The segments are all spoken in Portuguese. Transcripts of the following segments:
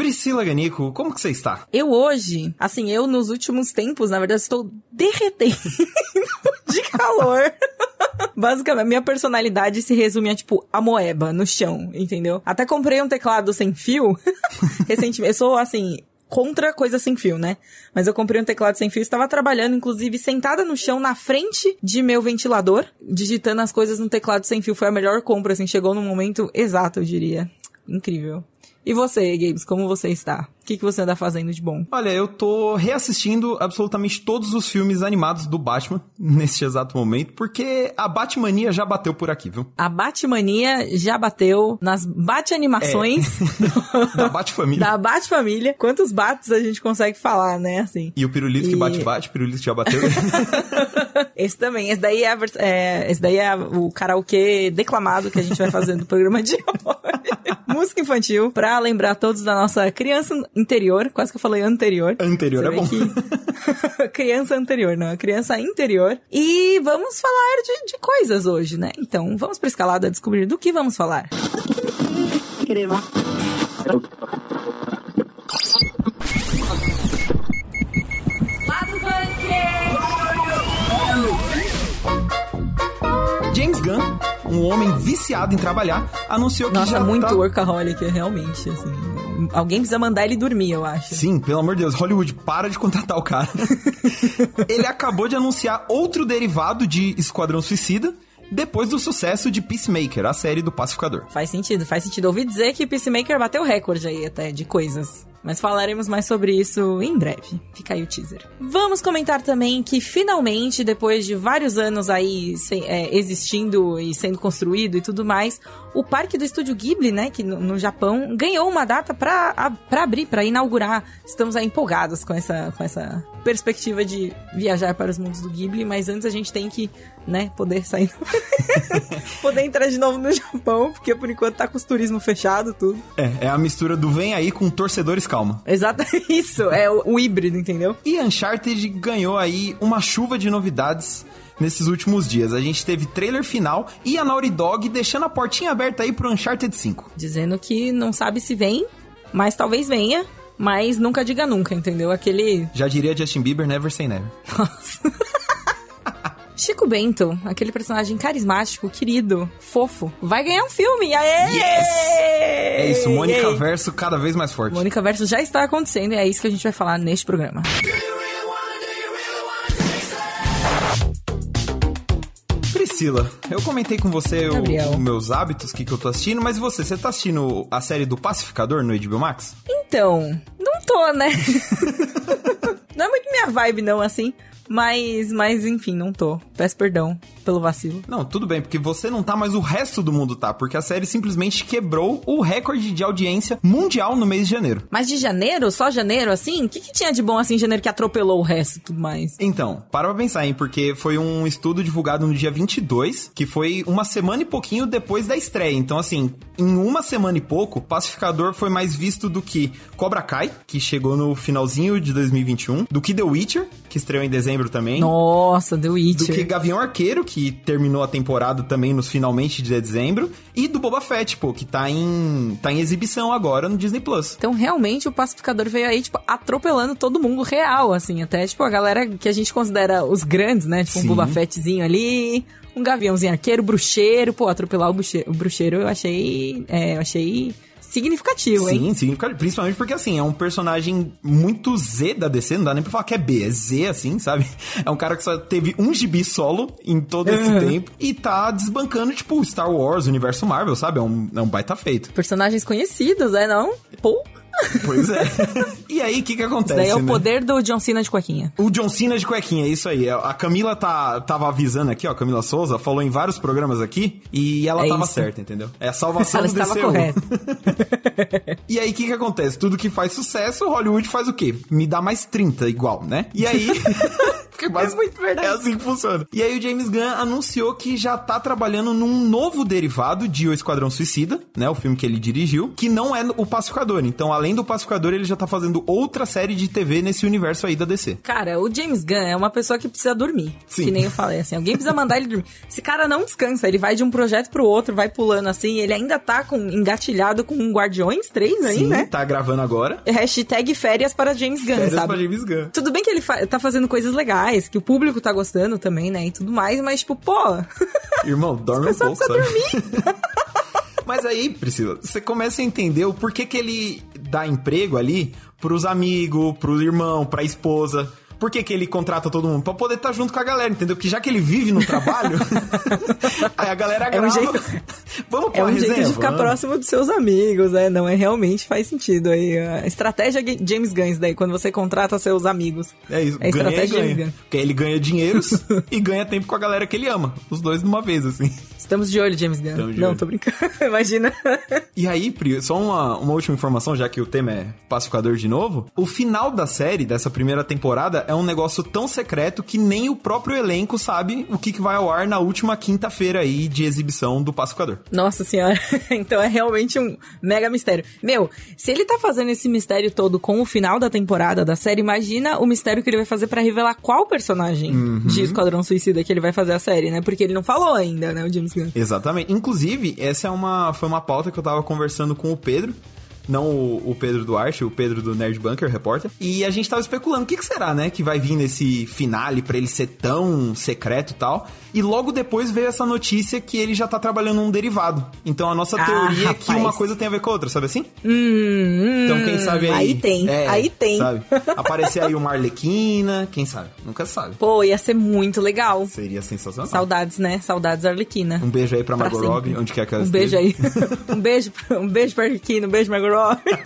Priscila Ganico, como que você está? Eu hoje, assim, eu nos últimos tempos, na verdade, estou derretendo de calor. Basicamente, minha personalidade se resume a, tipo, a moeba no chão, entendeu? Até comprei um teclado sem fio recentemente. Eu sou, assim, contra coisa sem fio, né? Mas eu comprei um teclado sem fio, estava trabalhando, inclusive, sentada no chão, na frente de meu ventilador, digitando as coisas no teclado sem fio. Foi a melhor compra, assim, chegou no momento exato, eu diria. Incrível. E você, Games, como você está? O que, que você anda fazendo de bom? Olha, eu tô reassistindo absolutamente todos os filmes animados do Batman neste exato momento, porque a Batmania já bateu por aqui, viu? A Batmania já bateu nas Bat-animações É. da Batfamília. da Bat-família. Quantos bates a gente consegue falar, né, assim? E o pirulito que E- bate-bate, o pirulito já bateu. Esse também. Esse daí é, é, esse daí é o karaokê declamado que a gente vai fazer no programa de hoje. Música infantil, pra lembrar todos da nossa criança interior. Quase que eu falei anterior. Anterior Você é bom. que- criança anterior, não. Criança interior. E vamos falar de, de coisas hoje, né? Então, vamos pra escalada descobrir do que vamos falar. James Gunn, um homem viciado em trabalhar, anunciou que Nossa, já muito tá... workaholic, realmente, assim. Alguém precisa mandar ele dormir, eu acho. Sim, pelo amor de Deus, Hollywood, para de contratar o cara. Ele acabou de anunciar outro derivado de Esquadrão Suicida, depois do sucesso de Peacemaker, a série do Pacificador. Faz sentido, faz sentido. Ouvi dizer que Peacemaker bateu recorde aí até de coisas. Mas falaremos mais sobre isso em breve. Fica aí o teaser. Vamos comentar também que finalmente, depois de vários anos aí se- é, existindo e sendo construído e tudo mais, o parque do Estúdio Ghibli, né, que no, no Japão, ganhou uma data pra, a- pra abrir, pra inaugurar. Estamos aí empolgados com essa, com essa perspectiva de viajar para os mundos do Ghibli, mas antes a gente tem que, né, poder sair. poder entrar de novo no Japão, porque por enquanto tá com os turismo fechado, tudo. É, é a mistura do vem aí com torcedores calma. Exato, isso, é o, o híbrido, entendeu? E Uncharted ganhou aí uma chuva de novidades nesses últimos dias. A gente teve trailer final e a Naughty Dog deixando a portinha aberta aí pro Uncharted 5. Dizendo que não sabe se vem, mas talvez venha, mas nunca diga nunca, entendeu? Aquele. Já diria Justin Bieber, never say never. Nossa. Chico Bento, aquele personagem carismático, querido, fofo, vai ganhar um filme. Aê! Yes! É isso, Mônica! Verso cada vez mais forte. Mônica Verso já está acontecendo e é isso que a gente vai falar neste programa. Priscila, eu comentei com você os meus hábitos, o que, que eu tô assistindo, mas você? Você tá assistindo a série do Pacificador no HBO Max? Então, não tô, né? não é muito minha vibe, não, assim. Mas, mas enfim, não tô. Peço perdão pelo vacilo. Não, tudo bem, porque você não tá, mas o resto do mundo tá, porque a série simplesmente quebrou o recorde de audiência mundial no mês de janeiro. Mas de janeiro, só janeiro, assim? O que, que tinha de bom assim em janeiro que atropelou o resto e tudo mais? Então, para pra pensar, hein, porque foi um estudo divulgado no dia 22, que foi uma semana e pouquinho depois da estreia. Então, assim, em uma semana e pouco, Pacificador foi mais visto do que Cobra Kai, que chegou no finalzinho de 2021, do que The Witcher, que estreou em dezembro também. Nossa, The Do Witcher. que Gavião Arqueiro, que terminou a temporada também nos finalmente de dezembro. E do Boba Fett, pô, que tá em, tá em exibição agora no Disney Plus. Então, realmente, o pacificador veio aí, tipo, atropelando todo mundo real, assim. Até, tipo, a galera que a gente considera os grandes, né? Tipo, Sim. um Boba Fettzinho ali, um gaviãozinho arqueiro, bruxeiro. Pô, atropelar o bruxeiro, o bruxeiro eu achei... É, eu achei significativo, hein? Sim, significa, principalmente porque, assim, é um personagem muito Z da DC, não dá nem pra falar que é B, é Z, assim, sabe? É um cara que só teve um gibi solo em todo esse Uhum. tempo e tá desbancando, tipo, Star Wars, universo Marvel, sabe? É um, é um baita feito. Personagens conhecidos, é não? Pô, Pois é. e aí, o que que isso acontece, daí é o né? poder do John Cena de cuequinha. O John Cena de cuequinha, isso aí. A Camila tá, tava avisando aqui, ó, a Camila Souza, falou em vários programas aqui, e ela É tava isso. certa, entendeu? É a salvação Ela do estava DCU. correta. E aí, o que que acontece? Tudo que faz sucesso, Hollywood faz o quê? Me dá mais 30 igual, né? E aí... Que é muito verdade. É assim que funciona. E aí o James Gunn anunciou que já tá trabalhando num novo derivado de O Esquadrão Suicida, né? O filme que ele dirigiu, que não é o Pacificador. Então, além do Pacificador, ele já tá fazendo outra série de TV nesse universo aí da DC. Cara, o James Gunn é uma pessoa que precisa dormir. Sim. Que nem eu falei, assim. Alguém precisa mandar ele dormir. Esse cara não descansa. Ele vai de um projeto pro outro, vai pulando assim. Ele ainda tá com, engatilhado com um Guardiões 3 aí, Sim, né? tá gravando agora. Hashtag férias para James Gunn, férias sabe? Pra James Gunn. Tudo bem que ele tá fazendo coisas legais, que o público tá gostando também, né? E tudo mais, mas tipo, pô. Irmão, dorme um pouco, sabe? dormir. Mas aí, Priscila, você começa a entender o porquê que ele dá emprego ali pros amigos, pro irmão, pra esposa. Por que, que ele contrata todo mundo? Pra poder estar tá junto com a galera, entendeu? Porque já que ele vive no trabalho, aí a galera grava. É um jeito, Vamos é um resenha, jeito de ficar vamos. próximo dos seus amigos, né? Não, é realmente faz sentido aí. A estratégia James Gunn daí, quando você contrata seus amigos. É isso, é a ganha estratégia ganha. James. Porque ele ganha dinheiros e ganha tempo com a galera que ele ama. Os dois de uma vez, assim. Estamos de olho, James Gunn. Não, olho. tô brincando. Imagina. E aí, Pri, só uma, uma última informação, já que o tema é pacificador de novo. O final da série, dessa primeira temporada, é um negócio tão secreto que nem o próprio elenco sabe o que, que vai ao ar na última quinta-feira aí de exibição do pacificador. Nossa senhora. então é realmente um mega mistério. Meu, se ele tá fazendo esse mistério todo com o final da temporada da série, imagina o mistério que ele vai fazer para revelar qual personagem uhum. de Esquadrão Suicida que ele vai fazer a série, né? Porque ele não falou ainda, né, o James Gunn. Exatamente. Inclusive, essa é uma, foi uma pauta que eu tava conversando com o Pedro, não o, o, Pedro Duarte, o Pedro do Nerd Bunker, repórter. E a gente tava especulando o que, que será, né, que vai vir nesse finale para ele ser tão secreto e tal. E logo depois veio essa notícia que ele já tá trabalhando num derivado. Então a nossa ah, teoria rapaz. é que uma coisa tem a ver com a outra, sabe assim? Hum, então quem sabe aí. Aí tem, é, aí tem. Sabe? Aparecer aí uma Arlequina, quem sabe? Nunca sabe. Pô, ia ser muito legal. Seria sensacional. Saudades, né? Saudades Arlequina. Um beijo aí pra, pra Margot Robbie, onde quer que ela Um beijo aí. um beijo, um beijo pra Arlequina, um beijo Margot Robbie.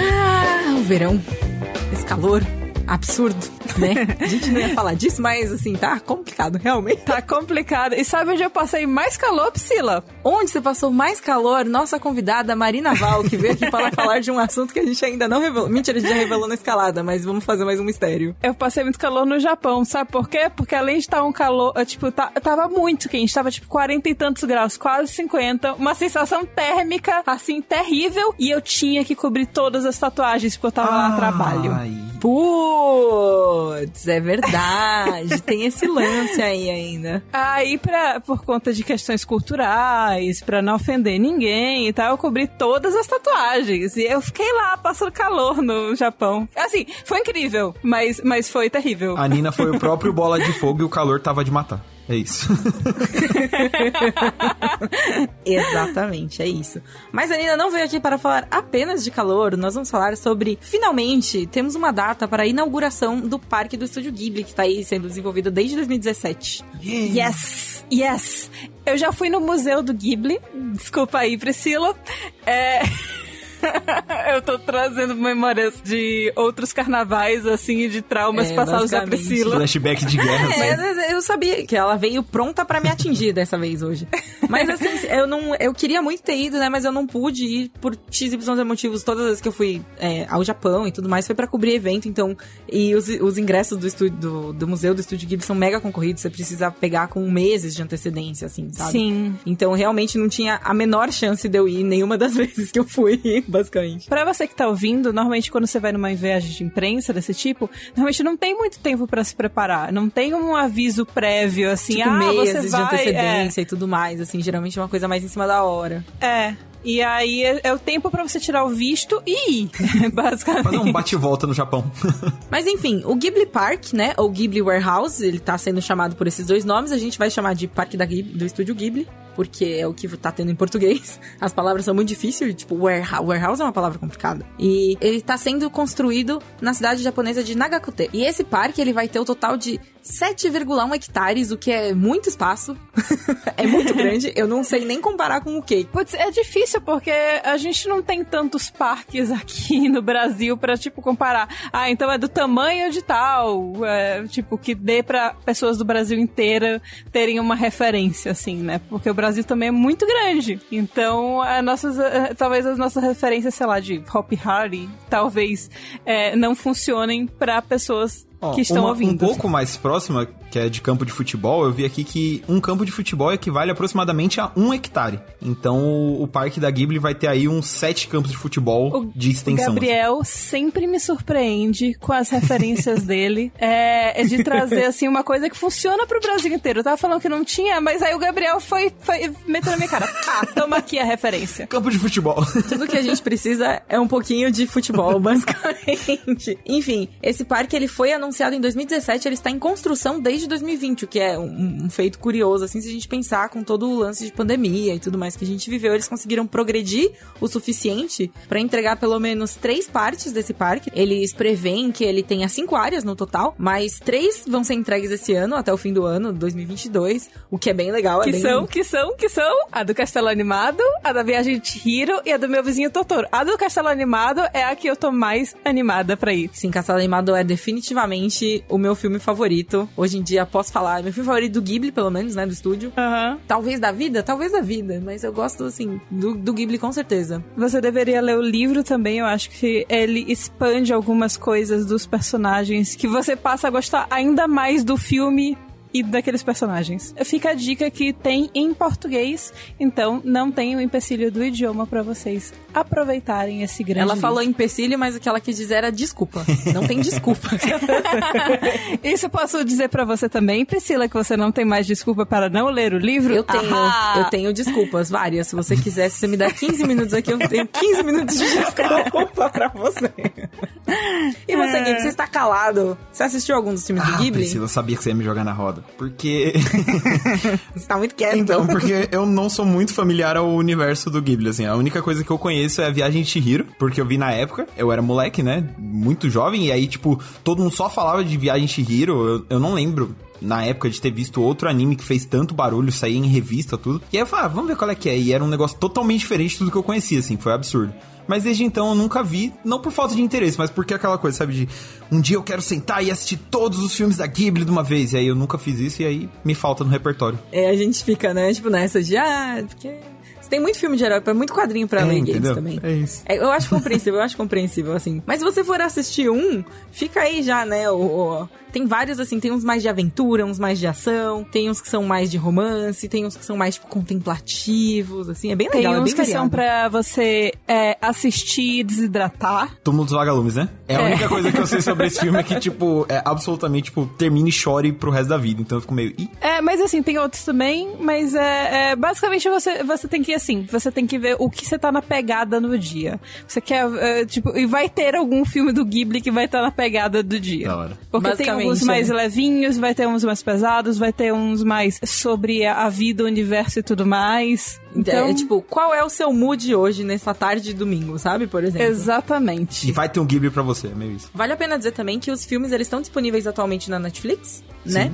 ah, o verão. Esse calor absurdo, né? A gente não ia falar disso, mas assim, tá complicado, realmente. Tá complicado. E sabe onde eu passei mais calor, Priscila? Onde você passou mais calor? Nossa convidada Marina Val, que veio aqui para falar de um assunto que a gente ainda não revelou. Mentira, a gente já revelou na escalada, mas vamos fazer mais um mistério. Eu passei muito calor no Japão, sabe por quê? Porque além de estar um calor, tipo, tá, tava muito quente, tava tipo 40 e tantos graus, quase 50, uma sensação térmica, assim, terrível, e eu tinha que cobrir todas as tatuagens porque eu tava lá a trabalho. Putz, é verdade. Tem esse lance aí ainda. Aí, pra, por conta de questões culturais, pra não ofender ninguém e tal, eu cobri todas as tatuagens. E eu fiquei lá passando calor no Japão. Assim, foi incrível, mas, mas foi terrível. A Nina foi o próprio bola de fogo e o calor tava de matar. É isso. Exatamente, é isso. Mas a Nina não veio aqui para falar apenas de calor, nós vamos falar sobre, finalmente, temos uma data para a inauguração do Parque do Estúdio Ghibli, que está aí sendo desenvolvido desde 2017. Yeah. Yes, yes. Eu já fui no Museu do Ghibli, desculpa aí, Priscila. É... eu tô trazendo memórias de outros carnavais, assim, de traumas é, passados da Priscila. Flashback de guerra. É, assim. eu sabia que ela veio pronta para me atingir dessa vez hoje. Mas assim, eu não. Eu queria muito ter ido, né? Mas eu não pude ir por XY motivos. Todas as vezes que eu fui é, ao Japão e tudo mais, foi para cobrir evento, então. E os, os ingressos do, estúdio, do, do museu do Estúdio Ghibli são mega concorridos, você precisa pegar com meses de antecedência, assim, sabe? Sim. Então realmente não tinha a menor chance de eu ir nenhuma das vezes que eu fui basicamente. Pra você que tá ouvindo, normalmente quando você vai numa viagem de imprensa desse tipo, normalmente não tem muito tempo para se preparar. Não tem um aviso prévio, assim, tipo, ah, meses você vai, de antecedência é. e tudo mais, assim, geralmente é uma coisa mais em cima da hora. É. E aí é, é o tempo para você tirar o visto e ir, basicamente. Fazer um bate-volta no Japão. Mas enfim, o Ghibli Park, né, ou Ghibli Warehouse, ele tá sendo chamado por esses dois nomes, a gente vai chamar de Parque da Ghibli, do Estúdio Ghibli, porque é o que tá tendo em português. As palavras são muito difíceis, tipo, warehouse, warehouse é uma palavra complicada. E ele tá sendo construído na cidade japonesa de Nagakute. E esse parque, ele vai ter o total de 7,1 hectares, o que é muito espaço. é muito grande. Eu não sei nem comparar com o quê. Putz, é difícil porque a gente não tem tantos parques aqui no Brasil pra, tipo, comparar. Ah, então é do tamanho de tal. É, tipo, que dê pra pessoas do Brasil inteira terem uma referência, assim, né? Porque o Brasil também é muito grande. Então, a nossas, eh, talvez as nossas referências, sei lá, de Hop Hardy, talvez é, não funcionem pra pessoas que estão uma, ouvindo. Um pouco mais próxima, que é de campo de futebol, eu vi aqui que um campo de futebol equivale aproximadamente a um hectare. Então o, o parque da Ghibli vai ter aí uns sete campos de futebol O de extensão. assim. Gabriel sempre me surpreende com as referências dele. É, é de trazer, assim, uma coisa que funciona pro Brasil inteiro. Eu tava falando que não tinha, mas aí o Gabriel foi, foi metendo na minha cara. Ah, toma aqui a referência. Campo de futebol. Tudo que a gente precisa é um pouquinho de futebol, basicamente. Enfim, esse parque ele foi anunciado em 2017, ele está em construção desde 2020, o que é um, um feito curioso, assim, se a gente pensar com todo o lance de pandemia e tudo mais que a gente viveu, eles conseguiram progredir o suficiente para entregar pelo menos três partes desse parque. Eles preveem que ele tenha cinco áreas no total, mas três vão ser entregues esse ano, até o fim do ano, 2022, o que é bem legal. é Que bem... são, que são, que são a do Castelo Animado, a da Viagem de Hiro e a do meu vizinho Totoro. A do Castelo Animado é a que eu tô mais animada pra ir. Sim, Castelo Animado é definitivamente o meu filme favorito. Hoje em dia posso falar, é meu filme favorito do Ghibli, pelo menos, né, do estúdio. Aham. Talvez da vida, talvez da vida, mas eu gosto, assim, do, do Ghibli com certeza. Você deveria ler o livro também, eu acho que ele expande algumas coisas dos personagens que você passa a gostar ainda mais do filme e daqueles personagens. Fica a dica que tem em português, então não tem o empecilho do idioma pra vocês aproveitarem esse grande Ela falou livro. empecilho, mas o que ela quis dizer era desculpa. Não tem desculpa. Isso eu posso dizer pra você também, Priscila, que você não tem mais desculpa para não ler o livro? Eu tenho, Ahá! eu tenho desculpas, várias. Se você quiser, se você me dá 15 minutos aqui, eu tenho 15 minutos de desculpa pra você. E você, Gui, você está calado. Você assistiu algum dos filmes do Ah, Ghibli? Priscila, eu sabia que você ia me jogar na roda. Porque. Você tá muito quieto. então, porque eu não sou muito familiar ao universo do Ghibli, assim. A única coisa que eu conheço é a Viagem de Chihiro, porque eu vi na época, eu era moleque, né? Muito jovem, e aí, tipo, todo mundo só falava de Viagem de Chihiro. Eu, eu não lembro. Na época de ter visto outro anime que fez tanto barulho, saía em revista, tudo. E aí eu falei, ah, vamos ver qual é que é. E era um negócio totalmente diferente de tudo que eu conhecia, assim, foi absurdo. Mas desde então eu nunca vi, não por falta de interesse, mas porque aquela coisa, sabe, de um dia eu quero sentar e assistir todos os filmes da Ghibli de uma vez. E aí eu nunca fiz isso e aí me falta no repertório. É, a gente fica, né, tipo, nessa de, ah, porque... Tem muito filme de herói, é muito quadrinho pra ler games também. É isso. É, eu acho compreensível, eu acho compreensível, assim. Mas se você for assistir um, fica aí já, né? O, o- tem vários, assim, tem uns mais de aventura, uns mais de ação, tem uns que são mais de romance, tem uns que são mais, tipo, contemplativos, assim. É bem Tem legal, é uns bem que são variado. pra você é, assistir e desidratar. Túmulo dos Vagalumes, né? É a única coisa que eu sei sobre esse filme é que, tipo, é absolutamente, tipo, termine e chore pro resto da vida. Então eu fico meio. Ih, É, mas assim, tem outros também, mas é, é, basicamente você, você tem que ir assim, você tem que ver o que você tá na pegada no dia. Você quer, é, tipo, e vai ter algum filme do Ghibli que vai estar na pegada do dia. Da hora. Porque tem alguns mais é. levinhos, vai ter uns mais pesados, vai ter uns mais sobre a, vida, o universo e tudo mais. Então, É, tipo, qual é o seu mood hoje, nessa tarde de domingo, sabe? Por exemplo. exatamente. E vai ter um Ghibli pra você, é meio isso. Vale a pena dizer também que os filmes eles estão disponíveis atualmente na Netflix, né?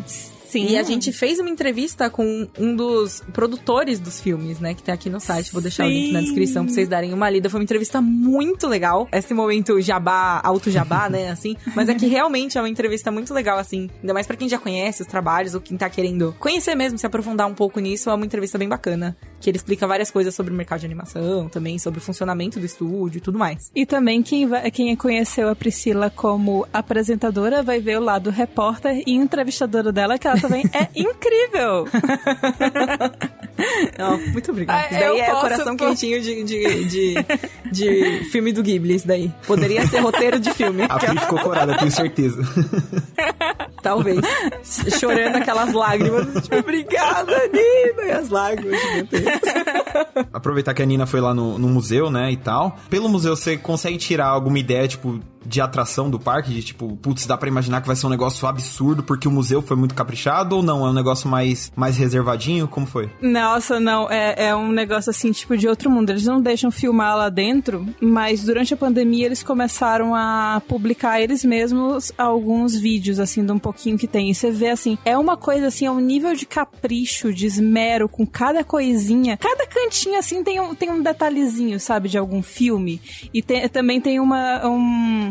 Sim. E a gente fez uma entrevista com um dos produtores dos filmes, né? Que tem aqui no site. Vou deixar o link na Sim. descrição pra vocês darem uma lida. Foi uma entrevista muito legal. Esse momento jabá, alto jabá, né? Assim. Mas é que realmente é uma entrevista muito legal, assim. Ainda mais pra quem já conhece os trabalhos ou quem tá querendo conhecer mesmo, se aprofundar um pouco nisso. É uma entrevista bem bacana. Que ele explica várias coisas sobre o mercado de animação, também sobre o funcionamento do estúdio e tudo mais. E também quem, vai, quem conheceu a Priscila como apresentadora vai ver o lado repórter e entrevistadora dela, que ela também é incrível. Não, muito obrigada. Ah, Isso daí é coração pô. quentinho de, de, de, de filme do Ghibli, isso daí. Poderia ser roteiro de filme. A Pri ficou corada, tenho certeza. Talvez. Chorando aquelas lágrimas. Tipo, obrigada, Nina. E as lágrimas gigantescas. Aproveitar que a Nina foi lá no, no museu, né, e tal. Pelo museu, você consegue tirar alguma ideia, tipo, de atração do parque? De tipo, putz, dá pra imaginar que vai ser um negócio absurdo porque o museu foi muito caprichado ou não? É um negócio mais, mais reservadinho? Como foi? Nossa, não, é, é um negócio assim, tipo, de outro mundo. Eles não deixam filmar lá dentro, mas durante a pandemia eles começaram a publicar eles mesmos alguns vídeos, assim, de um pouquinho que tem. E você vê assim, é uma coisa assim, é um nível de capricho, de esmero com cada coisinha. Cada cantinho assim tem um, tem um detalhezinho, sabe, de algum filme. E também tem uma. Um,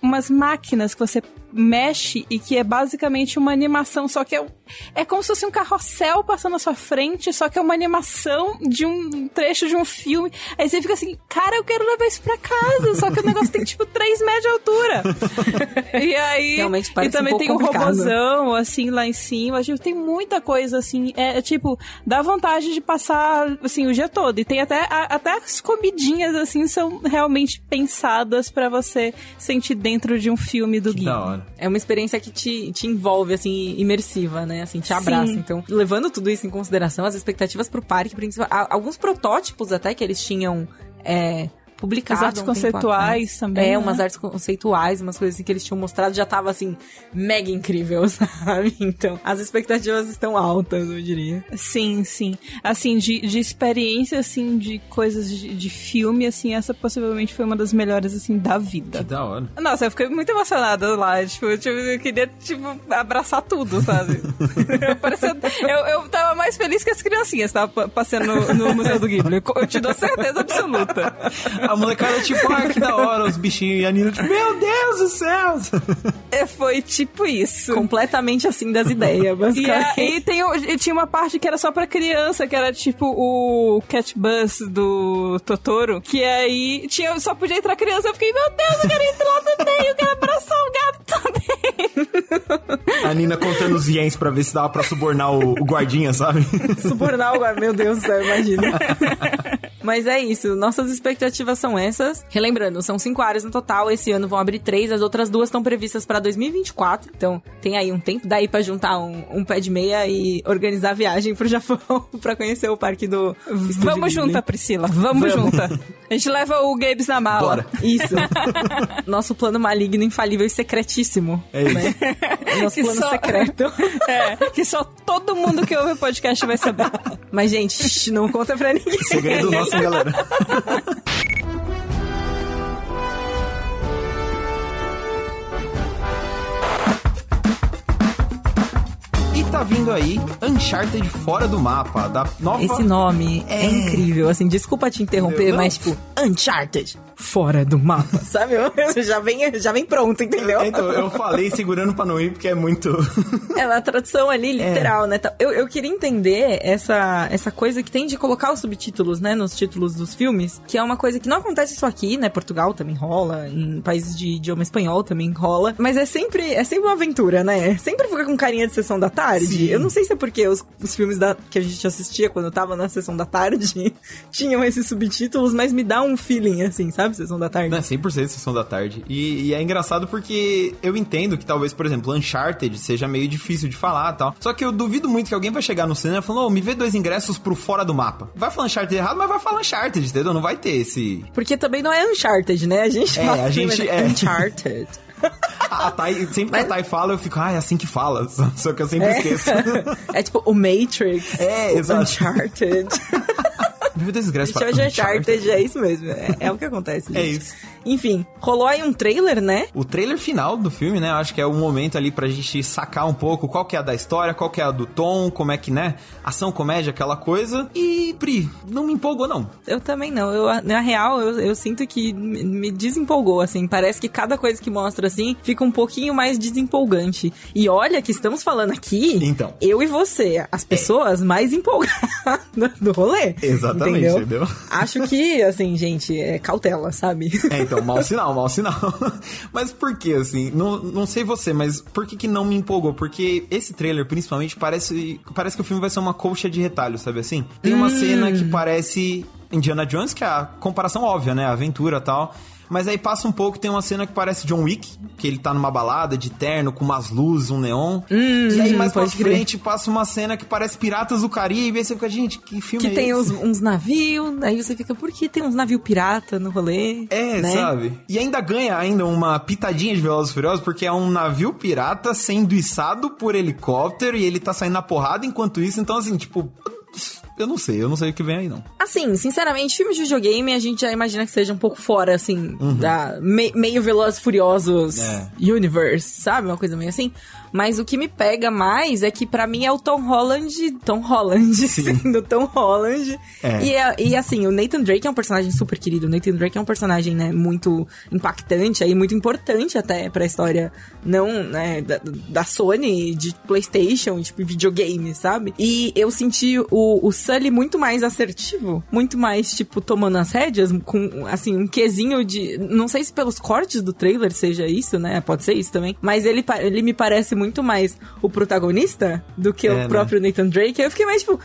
umas máquinas que você mexe e que é basicamente uma animação, só que é, é como se fosse um carrossel passando na sua frente, só que é uma animação de um trecho de um filme. Aí você fica assim, cara, eu quero levar isso pra casa, só que o negócio tem tipo 3 metros de altura. e aí. Realmente parece e também um tem um robozão, assim, lá em cima. Tipo, tem muita coisa, assim. É, é, tipo, dá vontade de passar, assim, o dia todo. E tem até, a, até as comidinhas, assim, são realmente pensadas para você sentir dentro de um filme do Que Gui. da hora. É uma experiência que te, te envolve, assim, imersiva, né? Assim, te abraça. Sim. Então, levando tudo isso em consideração, as expectativas pro parque, principal, alguns protótipos até que eles tinham é, publicado. As artes um tempo conceituais também, É, né? umas artes conceituais, umas coisas assim que eles tinham mostrado, já tava, assim, mega incrível, sabe? Então, as expectativas estão altas, eu diria. Sim, sim. Assim, de, de experiência, assim, de coisas de, de filme, assim, essa possivelmente foi uma das melhores, assim, da Que vida. da hora. Nossa, eu fiquei muito emocionada lá. Tipo, eu, tipo, eu queria, tipo, abraçar tudo, sabe? Parecia- eu, eu tava mais feliz que as criancinhas que estavam passeando no, no Museu do Ghibli. Eu te dou certeza absoluta. A molecada, tipo, ah, que da hora, os bichinhos. E a Nina, tipo, meu Deus do céu! É, foi tipo isso. Completamente assim das ideias, E, basicamente. aí tem, o- e tinha uma parte que era só pra criança, que era tipo o Cat Bus do Totoro, que aí tinha, só podia entrar criança. Eu fiquei, meu Deus, eu quero entrar lá também, eu quero abraçar o gato também. A Nina contando os iens pra ver se dava pra subornar o, o guardinha, sabe? Subornar agora, meu Deus do céu, imagina. Mas é isso, nossas expectativas são essas. Relembrando, são cinco áreas no total, esse ano vão abrir três, as outras duas estão previstas pra 2024. Então tem aí um tempo, daí pra juntar um, um pé de meia e organizar a viagem pro Japão pra conhecer o parque do. Estúdio Vamos Ghibli. junta, Priscila, vamos, Vamos. junta. A gente leva o Gabes na mala. Bora. Isso. Nosso plano maligno, infalível e secretíssimo. É isso. Né? Nosso Que plano só- secreto. É, que só todo mundo que ouve o podcast vai saber. Mas, gente, não conta pra ninguém. Segredo nosso, galera? tá vindo aí Uncharted Fora do Mapa, da nova... Esse nome é, É. incrível. Assim, desculpa te interromper, mas tipo, Uncharted, fora do mapa. Sabe? já, vem, já vem pronto, entendeu? Então, eu falei segurando pra não ir, porque é muito... É a tradução ali, literal, né? Eu, eu queria entender essa, essa coisa que tem de colocar os subtítulos, né, nos títulos dos filmes, que é uma coisa que não acontece só aqui, né? Portugal também rola, em países de idioma espanhol também rola, mas é sempre, é sempre uma aventura, né? Sempre fica com carinha de sessão da tarde. Sim. Eu não sei se é porque os, os filmes da, que a gente assistia quando eu tava na sessão da tarde tinham esses subtítulos, mas me dá um feeling assim, sabe? Sessão da tarde. Não, é 100% sessão da tarde. E, e é engraçado porque eu entendo que talvez, por exemplo, Uncharted seja meio difícil de falar e tal. Só que eu duvido muito que alguém vai chegar no cinema falando, ô, me vê dois ingressos pro fora do mapa. Vai falar Uncharted errado, mas vai falar Uncharted, entendeu? Não vai ter esse... Porque também não é Uncharted, né? A gente É, a gente- é. Uncharted. A Thay, sempre que a Thay fala, eu fico, ah, é assim que fala. Só- que eu sempre esqueço. é tipo o Matrix. É, o exato. Uncharted. dois ingressos Chama de Uncharted, é isso mesmo. É, é o que acontece. É gente. isso. Enfim, rolou aí um trailer, né? O trailer final do filme, né? Acho que é o momento ali pra gente sacar um pouco qual que é a da história, qual que é a do tom, como é que, né? Ação, comédia, aquela coisa. E, Pri, não me empolgou, não. Eu também não. Eu, na real, eu, eu sinto que me desempolgou, assim. Parece que cada coisa que mostra, assim, fica um pouquinho mais desempolgante. E olha que estamos falando aqui, Então. eu e você, as pessoas mais empolgadas do rolê. Exatamente, entendeu? entendeu? Acho que, assim, gente, é cautela, sabe? É, então, mau sinal, mau sinal. mas por que, assim? Não, não sei você, mas por que que não me empolgou? Porque esse trailer, principalmente, parece, parece que o filme vai ser uma colcha de retalho, sabe assim? Tem uma cena que parece Indiana Jones, que é a comparação óbvia, né? A aventura e tal. Mas aí passa um pouco, tem uma cena que parece John Wick, que ele tá numa balada de terno, com umas luzes, um neon. e aí mais pra crer. frente passa uma cena que parece Piratas do Caribe, e aí você fica, gente, que filme Que é tem esse? uns, uns navios, aí você fica, por que tem uns navios pirata no rolê? É, né? sabe? E ainda ganha ainda uma pitadinha de Velozes Furiosos, porque é um navio pirata sendo içado por helicóptero e ele tá saindo na porrada enquanto isso. Então, assim, tipo... eu não sei, eu não sei o que vem aí, não. Assim, sinceramente, filmes de videogame a gente já imagina que seja um pouco fora, assim, da me- meio Velozes Furiosos É. universe, sabe? Uma coisa meio assim. Mas o que me pega mais é que pra mim é o Tom Holland, Tom Holland, Sim. sendo Tom Holland. É. E, é- e assim, o Nathan Drake é um personagem super querido. O Nathan Drake é um personagem, né, muito impactante aí, muito importante até pra história, não, né, da, da Sony, de Playstation, tipo, videogame, sabe? E eu senti o, o Sully muito mais assertivo, muito mais, tipo, tomando as rédeas, com, assim, um quesinho de... Não sei se pelos cortes do trailer seja isso, né? Pode ser isso também. Mas ele, ele me parece muito mais o protagonista do que É, o né? próprio Nathan Drake. Aí eu fiquei mais, tipo...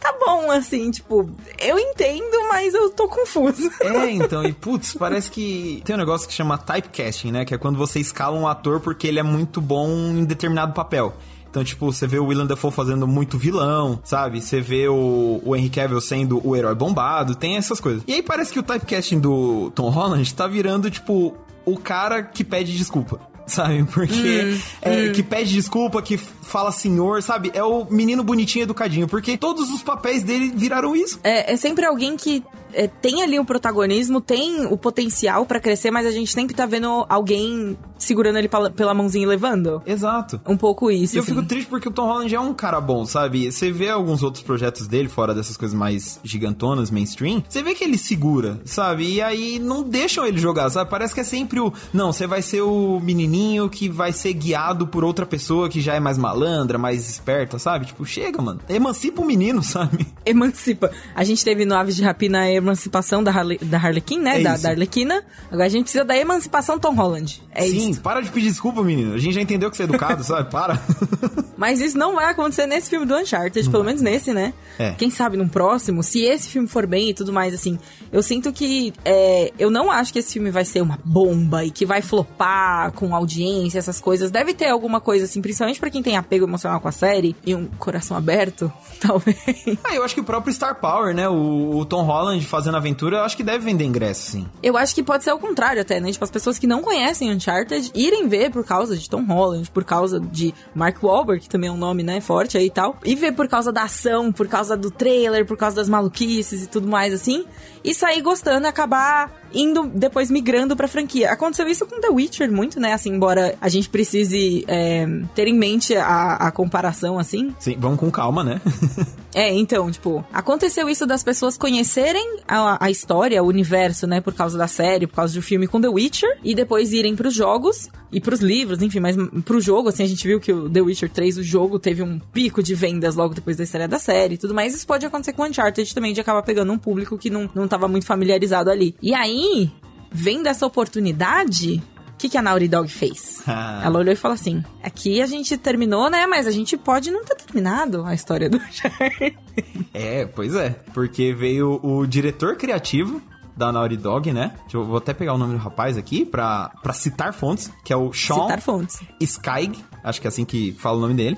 Tá bom, assim, tipo, eu entendo, mas eu tô confuso. É, então, e putz, parece que tem um negócio que chama typecasting, né? Que é quando você escala um ator porque ele é muito bom em determinado papel. Então, tipo, você vê o Willem Dafoe fazendo muito vilão, sabe? Você vê o, o Henry Cavill sendo o herói bombado, tem essas coisas. E aí parece que o typecasting do Tom Holland tá virando, tipo, o cara que pede desculpa. Sabe? Porque é, que pede desculpa, que fala senhor, sabe? É o menino bonitinho educadinho. Porque todos os papéis dele viraram isso. É, é sempre alguém que é, tem ali o protagonismo, tem o potencial pra crescer, mas a gente sempre tá vendo alguém segurando ele pela, pela mãozinha e levando. Exato. Um pouco isso. E eu assim. fico triste porque o Tom Holland é um cara bom, sabe? Você vê alguns outros projetos dele, fora dessas coisas mais gigantonas, mainstream, você vê que ele segura, sabe? E aí não deixam ele jogar, sabe? Parece que é sempre o. Não, você vai ser o menininho que vai ser guiado por outra pessoa que já é mais malandra, mais esperta, sabe? Tipo, chega, mano. Emancipa o menino, sabe? Emancipa. A gente teve no Aves de Rapina a emancipação da, Harley, da Harlequin, né? É da, da Arlequina. Agora a gente precisa da emancipação Tom Holland. É Sim, isso. para de pedir desculpa, menino. A gente já entendeu que você é educado, sabe? Para. Mas isso não vai acontecer nesse filme do Uncharted, pelo menos nesse, né? É. Quem sabe num próximo, se esse filme for bem e tudo mais, assim. Eu sinto que. é, eu não acho que esse filme vai ser uma bomba e que vai flopar com audiência, essas coisas. Deve ter alguma coisa, assim, principalmente pra quem tem apego emocional com a série e um coração aberto, talvez. ah, eu acho que o próprio Star Power, né? O, o Tom Holland fazendo aventura, eu acho que deve vender ingresso, sim. Eu acho que pode ser o contrário até, né? Tipo, as pessoas que não conhecem Uncharted irem ver por causa de Tom Holland, por causa de Mark Wahlberg, também é um nome, né, forte aí e tal. E ver por causa da ação, por causa do trailer, por causa das maluquices e tudo mais assim. E sair gostando e acabar indo depois migrando pra franquia. Aconteceu isso com The Witcher muito, né? Assim, embora a gente precise é, ter em mente a, a comparação, assim. Sim, vamos com calma, né? É, então, tipo, aconteceu isso das pessoas conhecerem a, a história, o universo, né, por causa da série, por causa do filme com The Witcher, e depois irem pros jogos e pros livros, enfim, mas pro jogo, assim, a gente viu que o The Witcher 3, o jogo, teve um pico de vendas logo depois da estreia da série e tudo mais. Isso pode acontecer com Uncharted também, de acabar pegando um público que não, não tava muito familiarizado ali. E aí, vendo essa oportunidade. O que, que a Naughty Dog fez? Ah. Ela olhou e falou assim: aqui a gente terminou, né? Mas a gente pode não ter terminado a história do Uncharted. É, pois é. Porque veio o diretor criativo da Naughty Dog, né? Eu vou até pegar o nome do rapaz aqui pra, pra citar fontes, que é o Sean. Skyg, acho que é assim que fala o nome dele.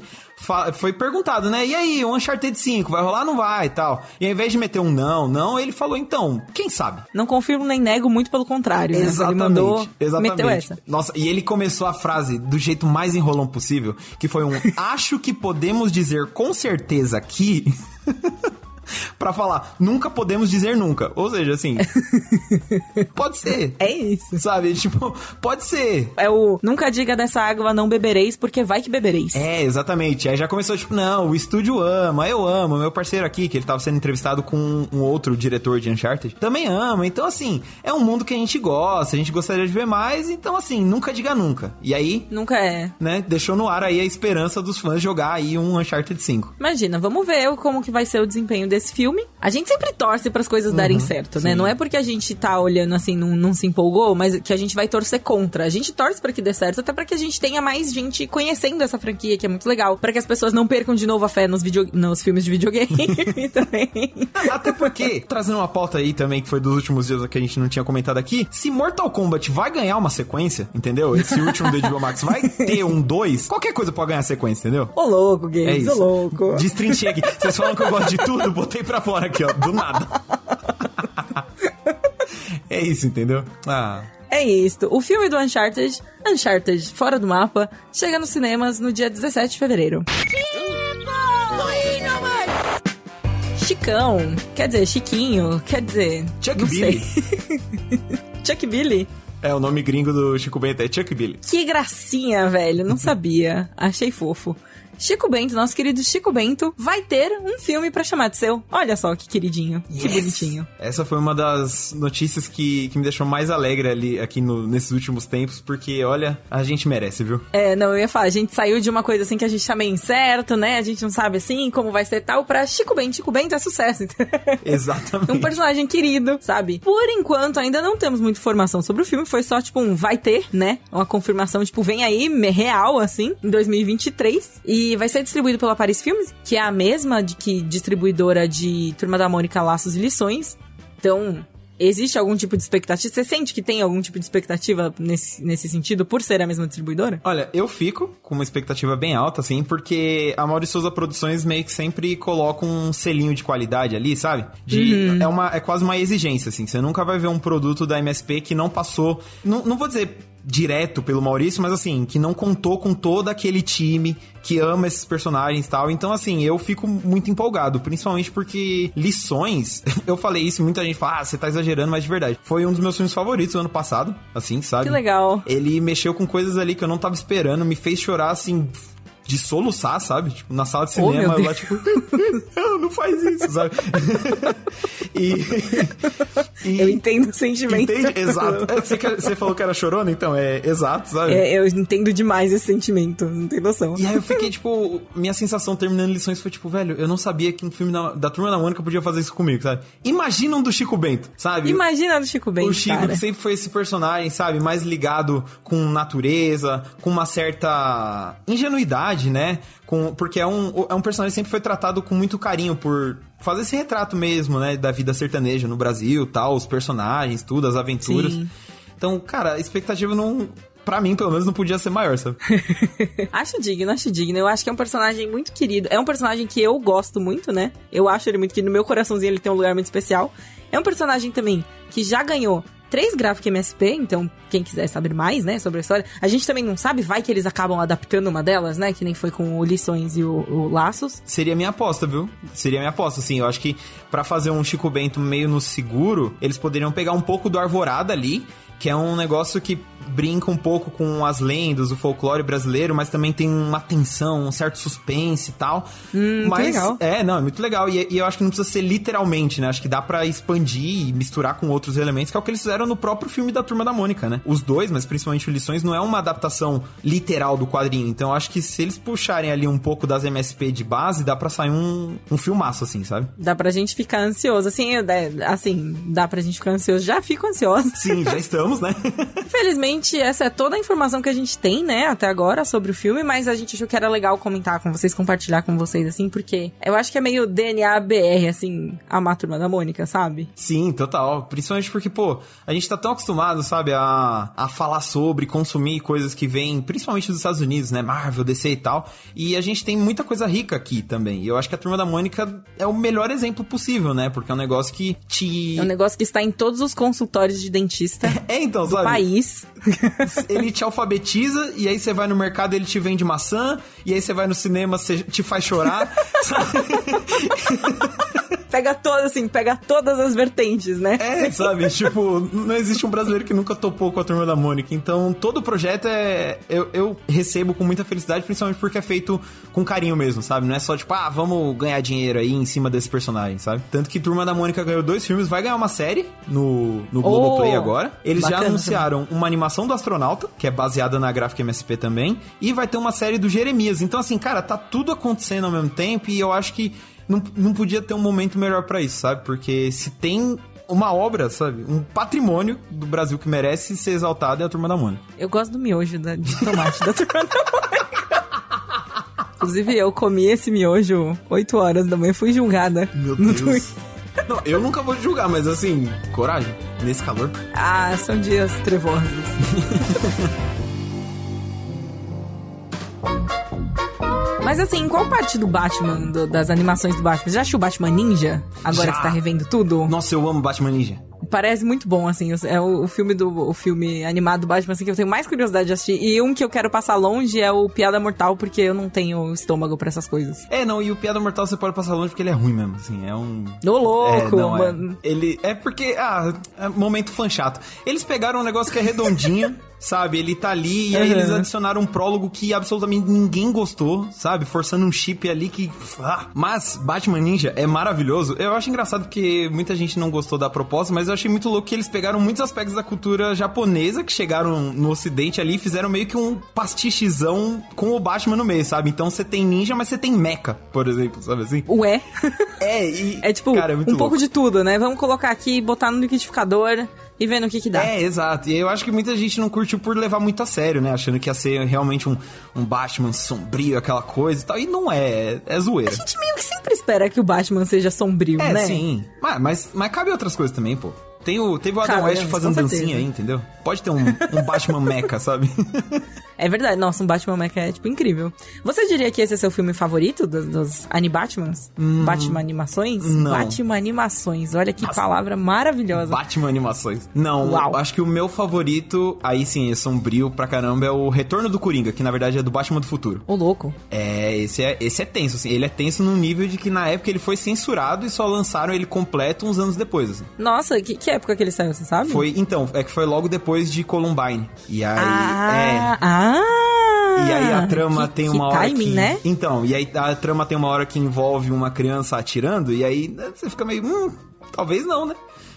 Foi perguntado, né? E aí, o Uncharted 5, vai rolar ou não vai e tal? E ao invés de meter um não, não, ele falou, então, quem sabe? Não confirmo nem nego, muito pelo contrário. né? Ele mandou, exatamente. meteu essa. Nossa, e ele começou a frase do jeito mais enrolão possível, que foi um acho que podemos dizer com certeza que Pra falar, nunca podemos dizer nunca. Ou seja, assim, pode ser. É isso. Sabe? Tipo, pode ser. É o nunca diga dessa água não bebereis, porque vai que bebereis. É, exatamente. Aí já começou, tipo, não, o estúdio ama, eu amo, meu parceiro aqui, que ele tava sendo entrevistado com um outro diretor de Uncharted, também ama. Então, assim, é um mundo que a gente gosta, a gente gostaria de ver mais, então, assim, nunca diga nunca. E aí, Nunca é. né, deixou no ar aí a esperança dos fãs jogar aí um Uncharted 5. Imagina, vamos ver como que vai ser o desempenho desse filme. A gente sempre torce para as coisas darem certo, né? sim. Não é porque a gente tá olhando assim, não, não se empolgou, mas que a gente vai torcer contra. A gente torce para que dê certo, até para que a gente tenha mais gente conhecendo essa franquia, que é muito legal. para que as pessoas não percam de novo a fé nos, video... nos filmes de videogame também. Até porque, trazendo uma pauta aí também, que foi dos últimos dias que a gente não tinha comentado aqui, se Mortal Kombat vai ganhar uma sequência, entendeu? Esse último do HBO Max vai ter um 2, qualquer coisa pode ganhar sequência, entendeu? Ô louco, É games, isso. ô louco. Destrinchei aqui. Vocês falam que eu gosto de tudo, botei pra fora aqui, ó, do nada. É isso, entendeu? Ah, É isso. O filme do Uncharted, Uncharted Fora do Mapa, chega nos cinemas no dia 17 de fevereiro. Chicão, quer dizer, Chiquinho, quer dizer. Chuck não Billy. Chuck Billy? É, o nome gringo do Chico Bento é Chuck Billy. Que gracinha, velho. Não sabia. Achei fofo. Chico Bento, nosso querido Chico Bento, vai ter um filme pra chamar de seu. Olha só que queridinho, que bonitinho. Essa foi uma das notícias que, que me deixou mais alegre ali aqui no- nesses últimos tempos, porque, olha, a gente merece, viu? É, não, eu ia falar, a gente saiu de uma coisa assim que a gente tá meio incerto, né? A gente não sabe assim como vai ser tal, pra Chico Bento. Chico Bento é sucesso. Exatamente. um personagem querido, sabe? Por enquanto, ainda não temos muita informação sobre o filme. Foi só, tipo, um vai ter, né? Uma confirmação, tipo, vem aí, real, assim, em 2023. E vai ser distribuído pela Paris Filmes, que é a mesma de que distribuidora de Turma da Mônica, Laços e Lições. Então, existe algum tipo de expectativa? Você sente que tem algum tipo de expectativa nesse, nesse sentido, por ser a mesma distribuidora? Olha, eu fico com uma expectativa bem alta, assim, porque a Mauri Souza Produções meio que sempre coloca um selinho de qualidade ali, sabe? De, é, uma, é quase uma exigência, assim. Você nunca vai ver um produto da MSP que não passou. Não, não vou dizer direto pelo Maurício, mas assim, que não contou com todo aquele time que ama esses personagens e tal. Então, assim, eu fico muito empolgado, principalmente porque lições, eu falei isso, e muita gente fala, ah, você tá exagerando, mas de verdade. Foi um dos meus filmes favoritos do ano passado, assim, sabe? Que legal. Ele mexeu com coisas ali que eu não tava esperando, me fez chorar assim. De soluçar, sabe? Tipo, na sala de Oh, cinema, meu eu lá, tipo, não, não faz isso, sabe? e, e- Eu entendo o sentimento. Entende? Exato. É, Você, você falou que era chorona, então é exato, sabe? É, eu entendo demais esse sentimento, não tem noção. E aí eu fiquei, tipo, minha sensação terminando lições foi, tipo, velho, eu não sabia que um filme da, da Turma da Mônica podia fazer isso comigo, sabe? Imagina um do Chico Bento, sabe? Imagina do Chico Bento, O Chico cara. que sempre foi esse personagem, sabe? Mais ligado com natureza, com uma certa ingenuidade, né? Com, porque é um, é um personagem que sempre foi tratado com muito carinho por fazer esse retrato mesmo, né? Da vida sertaneja no Brasil, tal, os personagens, tudo, as aventuras. Sim. Então, cara, a expectativa não... Pra mim, pelo menos, não podia ser maior, sabe? acho digno, acho digno. Eu acho que é um personagem muito querido. É um personagem que eu gosto muito, né? Eu acho ele muito querido. No meu coraçãozinho ele tem um lugar muito especial. É um personagem também que já ganhou três Graphic MSP, então quem quiser saber mais, né, sobre a história. A gente também não sabe, vai que eles acabam adaptando uma delas, né? Que nem foi com o Lições e o, o Laços. Seria minha aposta, viu? Seria minha aposta, assim. Eu acho que pra fazer um Chico Bento meio no seguro, eles poderiam pegar um pouco do Arvorada ali, que é um negócio que brinca um pouco com as lendas, o folclore brasileiro, mas também tem uma tensão, um certo suspense e tal. Hum, mas legal. é, não, é muito legal. E, e eu acho que não precisa ser literalmente, né? Acho que dá pra expandir e misturar com outros elementos, que é o que eles fizeram no próprio filme da Turma da Mônica, né? Os dois, mas principalmente o Lições, não é uma adaptação literal do quadrinho. Então eu acho que se eles puxarem ali um pouco das MSP de base, dá pra sair um, um filmaço, assim, sabe? Dá pra gente ficar ansioso. Assim, eu- é, assim, dá pra gente ficar ansioso. Já fico ansiosa. Sim, já estamos, né? Infelizmente, essa é toda a informação que a gente tem, né, até agora sobre o filme, mas a gente achou que era legal comentar com vocês, compartilhar com vocês, assim, porque eu acho que é meio DNA BR, assim, a turma da Mônica, sabe? Sim, total. Principalmente porque, pô, a gente tá tão acostumado, sabe, a, a falar sobre, consumir coisas que vêm, principalmente dos Estados Unidos, né? Marvel, DC e tal. E a gente tem muita coisa rica aqui também. E eu acho que a Turma da Mônica é o melhor exemplo possível, né? Porque é um negócio que te. É um negócio que está em todos os consultórios de dentista É, então, do sabe? país. Ele te alfabetiza e aí você vai no mercado ele te vende maçã e aí você vai no cinema você te faz chorar. Pega todas, assim, pega todas as vertentes, né? É, sabe? tipo, não existe um brasileiro que nunca topou com a Turma da Mônica. Então, todo o projeto é. Eu, eu recebo com muita felicidade, principalmente porque é feito com carinho mesmo, sabe? Não é só tipo, ah, vamos ganhar dinheiro aí em cima desse personagem, sabe? Tanto que Turma da Mônica ganhou dois filmes, vai ganhar uma série no, no Globoplay Oh, agora. Eles já bacana anunciaram uma animação do astronauta, que é baseada na gráfica MSP também, e vai ter uma série do Jeremias. Então, assim, cara, tá tudo acontecendo ao mesmo tempo e eu acho que não, não podia ter um momento melhor pra isso, sabe? Porque se tem uma obra, sabe? Um patrimônio do Brasil que merece ser exaltado é a Turma da Mônica. Eu gosto do miojo da, de tomate da turma da Mônica. Inclusive, eu comi esse miojo 8 horas da manhã, fui julgada. Meu Deus. Não, eu nunca vou julgar, mas assim, coragem. Nesse calor. Ah, são dias trevosos. Mas assim, qual parte do Batman, do- das animações do Batman? Você já achou o Batman Ninja? Agora Já. que você tá revendo tudo? Nossa, eu amo Batman Ninja. Parece muito bom, assim. É o, filme do o filme animado do Batman, assim, que eu tenho mais curiosidade de assistir. E um que eu quero passar longe é o Piada Mortal, porque eu não tenho estômago pra essas coisas. É, não, e o Piada Mortal você pode passar longe porque ele é ruim mesmo, assim. É um. Ô, louco, é, não, é. mano. Ele. É porque. Ah, é momento fã chato. Eles pegaram um negócio que é redondinho. sabe? Ele tá ali e aí Uhum. eles adicionaram um prólogo que absolutamente ninguém gostou, sabe? Forçando um chip ali que. Ah. Mas Batman Ninja é maravilhoso. Eu acho engraçado porque muita gente não gostou da proposta, mas eu achei muito louco que eles pegaram muitos aspectos da cultura japonesa que chegaram no ocidente ali e fizeram meio que um pastichezão com o Batman no meio, sabe? Então você tem ninja, mas você tem mecha, por exemplo, sabe assim? Ué. É, e. É tipo, cara, é um pouco louco. de tudo, né? Vamos colocar aqui, botar no liquidificador e ver no que que dá. É, exato. E eu acho que muita gente não curtiu por levar muito a sério, né? Achando que ia ser realmente um, um Batman sombrio, aquela coisa e tal. E não é, é, zoeira. A gente meio que sempre espera que o Batman seja sombrio, É, né? sim. Mas, mas, mas cabe outras coisas também, pô. Tem o, teve o Adam Cabe, West fazendo dancinha aí, entendeu? Pode ter um, um Batman mecha, sabe? É verdade, nossa, um Batman Mecha é, tipo, incrível. Você diria que esse é seu filme favorito dos, dos Animatmans? Batman Animações? Hum, não. Batman Animações, olha que palavra maravilhosa. Batman animações. Não, Uau. acho que o meu favorito, aí sim, é sombrio pra caramba, é o Retorno do Coringa, que na verdade é do Batman do Futuro. Ô, louco. É, esse é, esse é tenso, assim. Ele é tenso num nível de que na época ele foi censurado e só lançaram ele completo uns anos depois, assim. Nossa, que, que época que ele saiu, você sabe? Foi, então, é que foi logo depois de Columbine. E aí, Ah, ah! É. E aí a trama que, tem que uma hora timing, que... né? Então, e aí a trama tem uma hora que envolve uma criança atirando, e aí né, você fica meio, hum, talvez não, né?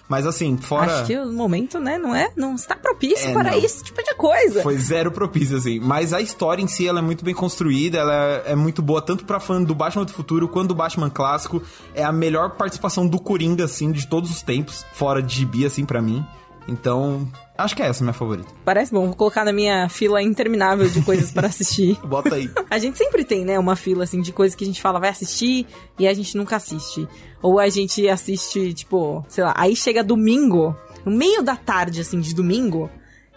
Mas assim, fora... Acho que o momento, né, não é? Não está propício É, para não. esse tipo de coisa. Foi zero propício, assim. Mas a história em si, ela é muito bem construída, ela é, é muito boa, tanto pra fã do Batman do Futuro quanto do Batman clássico. É a melhor participação do Coringa, assim, de todos os tempos, fora de gibi, assim, pra mim. Então, acho que é essa minha favorita. Parece bom, vou colocar na minha fila interminável de coisas para assistir. Bota aí. A gente sempre tem, né, uma fila, assim, de coisas que a gente fala vai assistir e a gente nunca assiste. Ou a gente assiste, tipo, sei lá, aí chega domingo, no meio da tarde, assim, de domingo,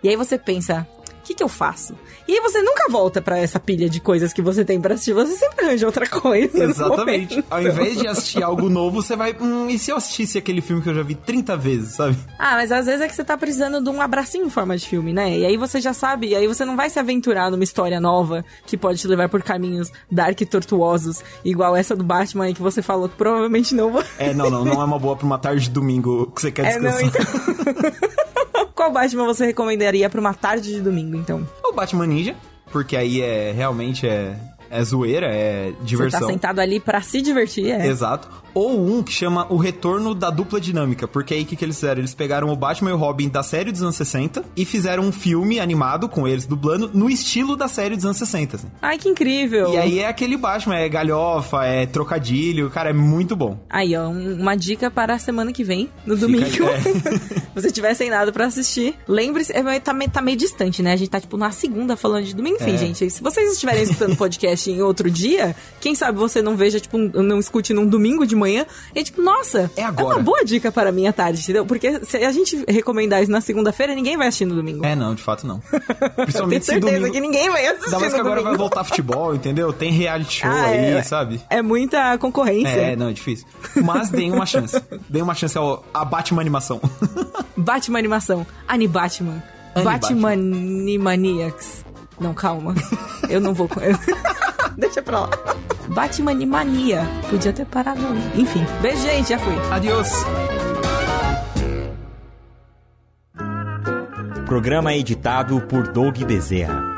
e aí você pensa, que que eu faço? E aí você nunca volta pra essa pilha de coisas que você tem pra assistir, você sempre arranja outra coisa. Exatamente. Ao invés de assistir algo novo, você vai. Hum, e se eu assistisse aquele filme que eu já vi 30 vezes, sabe? Ah, mas às vezes é que você tá precisando de um abracinho em forma de filme, né? E aí você já sabe, e aí você não vai se aventurar numa história nova que pode te levar por caminhos dark e tortuosos, igual essa do Batman aí que você falou que provavelmente não vai. É, não, não, não é uma boa pra uma tarde de domingo que você quer É, não, então. Qual Batman você recomendaria pra uma tarde de domingo, então? O Batman Ninja, porque aí é realmente é, é zoeira, é Você diversão. tá sentado ali pra se divertir, é. Exato. Ou um que chama O Retorno da Dupla Dinâmica. Porque aí o que, que eles fizeram? Eles pegaram o Batman e o Robin da série dos anos 60 e fizeram um filme animado com eles dublando no estilo da série dos anos 60. assim. Ai, que incrível! E aí é aquele Batman, é galhofa, é trocadilho, cara, é muito bom. Aí, ó, um- uma dica para a semana que vem, no domingo. é. você tiver sem nada pra assistir, lembre-se, é, tá, meio- tá meio distante, né? A gente tá, tipo, na segunda falando de domingo. Enfim, É. gente, se vocês estiverem escutando o podcast em outro dia, quem sabe você não veja, tipo, um- não escute num domingo de manhã, e tipo, nossa, É agora. uma boa dica para a minha tarde, entendeu? Porque se a gente recomendar isso na segunda-feira, ninguém vai assistir no domingo. É, não, de fato não. Tenho Principalmente se certeza domingo... que ninguém vai assistir Ainda mais no que agora domingo. vai voltar futebol, entendeu? Tem reality show Ah, aí, é. sabe? É muita concorrência. É, não, é difícil. Mas deem uma chance. Deem uma chance ao, a Batman animação. Batman animação. Ani-Batman. Ani-Batman. Batman-Maniacs. Não, calma. Eu não vou... Deixa pra lá. Batman Mania. Podia ter parado ali. Enfim. Beijo, gente. Já fui. Adiós. Programa editado por Doug Bezerra.